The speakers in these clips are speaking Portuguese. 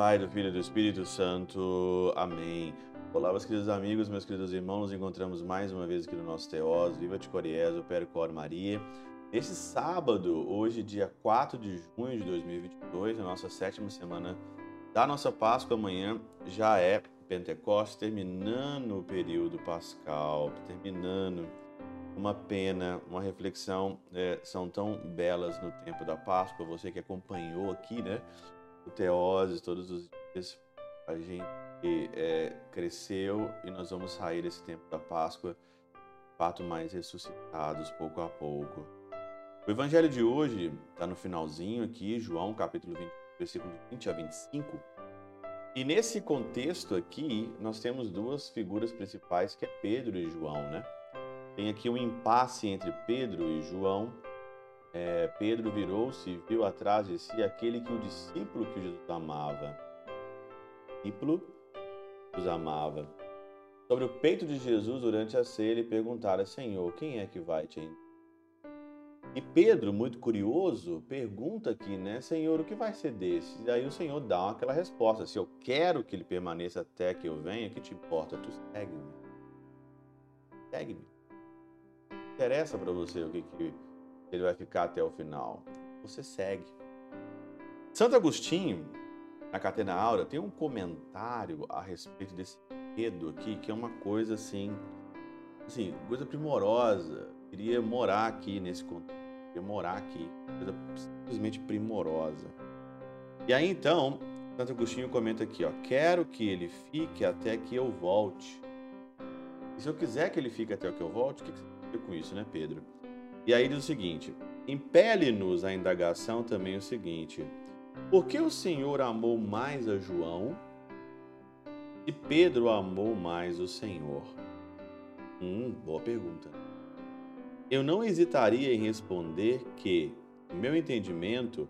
Pai, do Filho e do Espírito Santo. Amém. Olá, meus queridos amigos, meus queridos irmãos, nos encontramos mais uma vez aqui no nosso Teós, Viva de Coriezo, Percor Maria. Este sábado, hoje, dia 4 de junho de 2022, a nossa sétima semana da nossa Páscoa, amanhã já é Pentecostes, terminando o período pascal, terminando uma pena, uma reflexão, é, são tão belas no tempo da Páscoa, você que acompanhou aqui, né, o Teose todos os dias, a gente é, cresceu e nós vamos sair desse tempo da Páscoa, fato mais ressuscitados pouco a pouco. O evangelho de hoje está no finalzinho aqui, João capítulo 20, versículo 20 a 25. E nesse contexto aqui, nós temos duas figuras principais, que é Pedro e João, né? Tem aqui um impasse entre Pedro e João. É, Pedro virou-se e viu atrás de si aquele que o discípulo que Jesus amava. Discípulo os amava. Sobre o peito de Jesus durante a ceia, ele perguntara: Senhor, quem é que vai te E Pedro, muito curioso, pergunta aqui, né, Senhor, o que vai ser desse? E aí o Senhor dá aquela resposta: Se eu quero que ele permaneça até que eu venha, que te importa? Tu segue-me. Segue-me. Interessa para você o que, que ele vai ficar até o final. Você segue. Santo Agostinho, na Catena Aura, tem um comentário a respeito desse medo aqui, que é uma coisa assim, assim, coisa primorosa. Queria morar aqui nesse contexto, queria morar aqui, coisa simplesmente primorosa. E aí então, Santo Agostinho comenta aqui, ó, quero que ele fique até que eu volte. E se eu quiser que ele fique até que eu volte, o que você quer com isso, né, Pedro? E aí diz o seguinte: impele-nos a indagação também o seguinte: por que o Senhor amou mais a João e Pedro amou mais o Senhor? Hum, boa pergunta. Eu não hesitaria em responder que, no meu entendimento,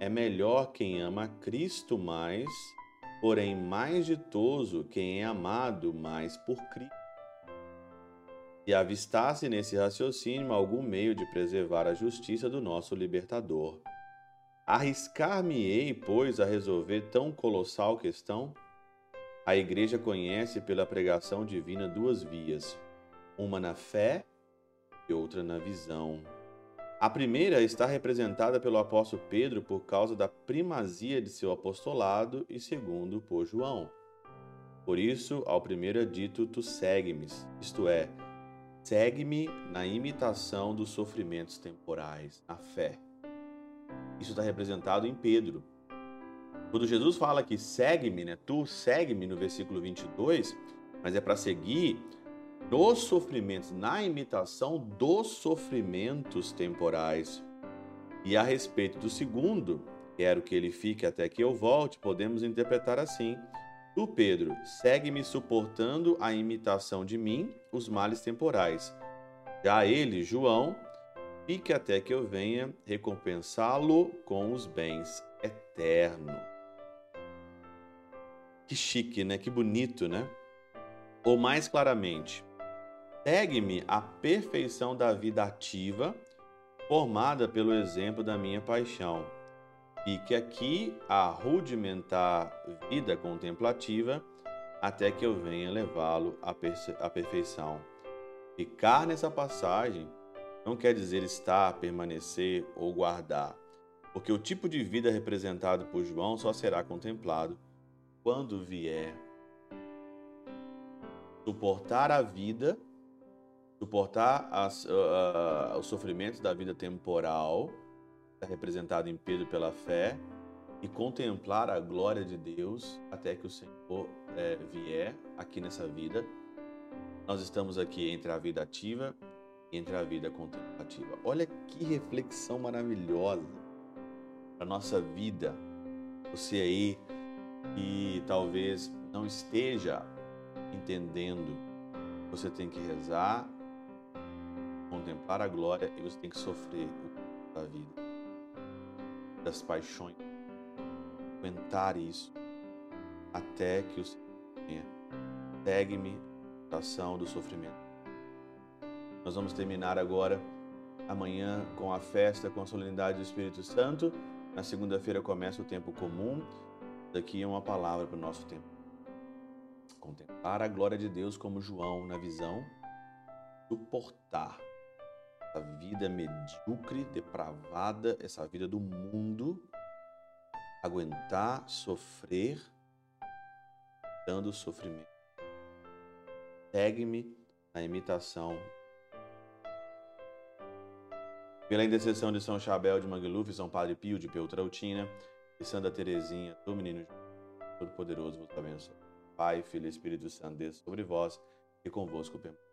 é melhor quem ama Cristo mais, porém mais ditoso quem é amado mais por Cristo. E avistasse nesse raciocínio algum meio de preservar a justiça do nosso libertador. Arriscar-me-ei, pois, a resolver tão colossal questão? A Igreja conhece pela pregação divina duas vias, uma na fé e outra na visão. A primeira está representada pelo apóstolo Pedro por causa da primazia de seu apostolado e segundo por João. Por isso, ao primeiro é dito: Tu segue-me, isto é, segue-me na imitação dos sofrimentos temporais, na fé. Isso está representado em Pedro. Quando Jesus fala que segue-me, né? Tu segue-me no versículo 22, mas é para seguir nos sofrimentos, na imitação dos sofrimentos temporais. E a respeito do segundo, quero que ele fique até que eu volte, podemos interpretar assim: Tu, Pedro, segue-me suportando a imitação de mim, os males temporais. Já ele, João, fique até que eu venha recompensá-lo com os bens eternos. Que chique, né? Que bonito, né? Ou mais claramente, segue-me a perfeição da vida ativa, formada pelo exemplo da minha paixão. Fique aqui a rudimentar vida contemplativa até que eu venha levá-lo à perfeição. Ficar nessa passagem não quer dizer estar, permanecer ou guardar, porque o tipo de vida representado por João só será contemplado quando vier. Suportar a vida, suportar as, uh, os sofrimentos da vida temporal, representado em Pedro pela fé, e contemplar a glória de Deus até que o Senhor é, vier aqui nessa vida. Nós estamos aqui entre a vida ativa entre a vida contemplativa. Olha que reflexão maravilhosa para nossa vida. Você aí que talvez não esteja entendendo, você tem que rezar, contemplar a glória e você tem que sofrer o da vida, das paixões, aguentar isso até que o Senhor venha. Segue-me a ação do sofrimento nós vamos terminar agora amanhã com a festa, com a solenidade do Espírito Santo. Na segunda-feira começa o tempo comum. Daqui é uma palavra para o nosso tempo. Contemplar a glória de Deus como João na visão, suportar essa vida medíocre, depravada, essa vida do mundo, aguentar, sofrer, dando sofrimento. Segue-me na imitação. Pela intercessão de São Chabel de Mangluf, São Padre Pio de Peltrautina e Santa Teresinha do Menino Todo-Poderoso vos abençoe. Pai, Filho e Espírito Santo, desça sobre vós e convosco permaneça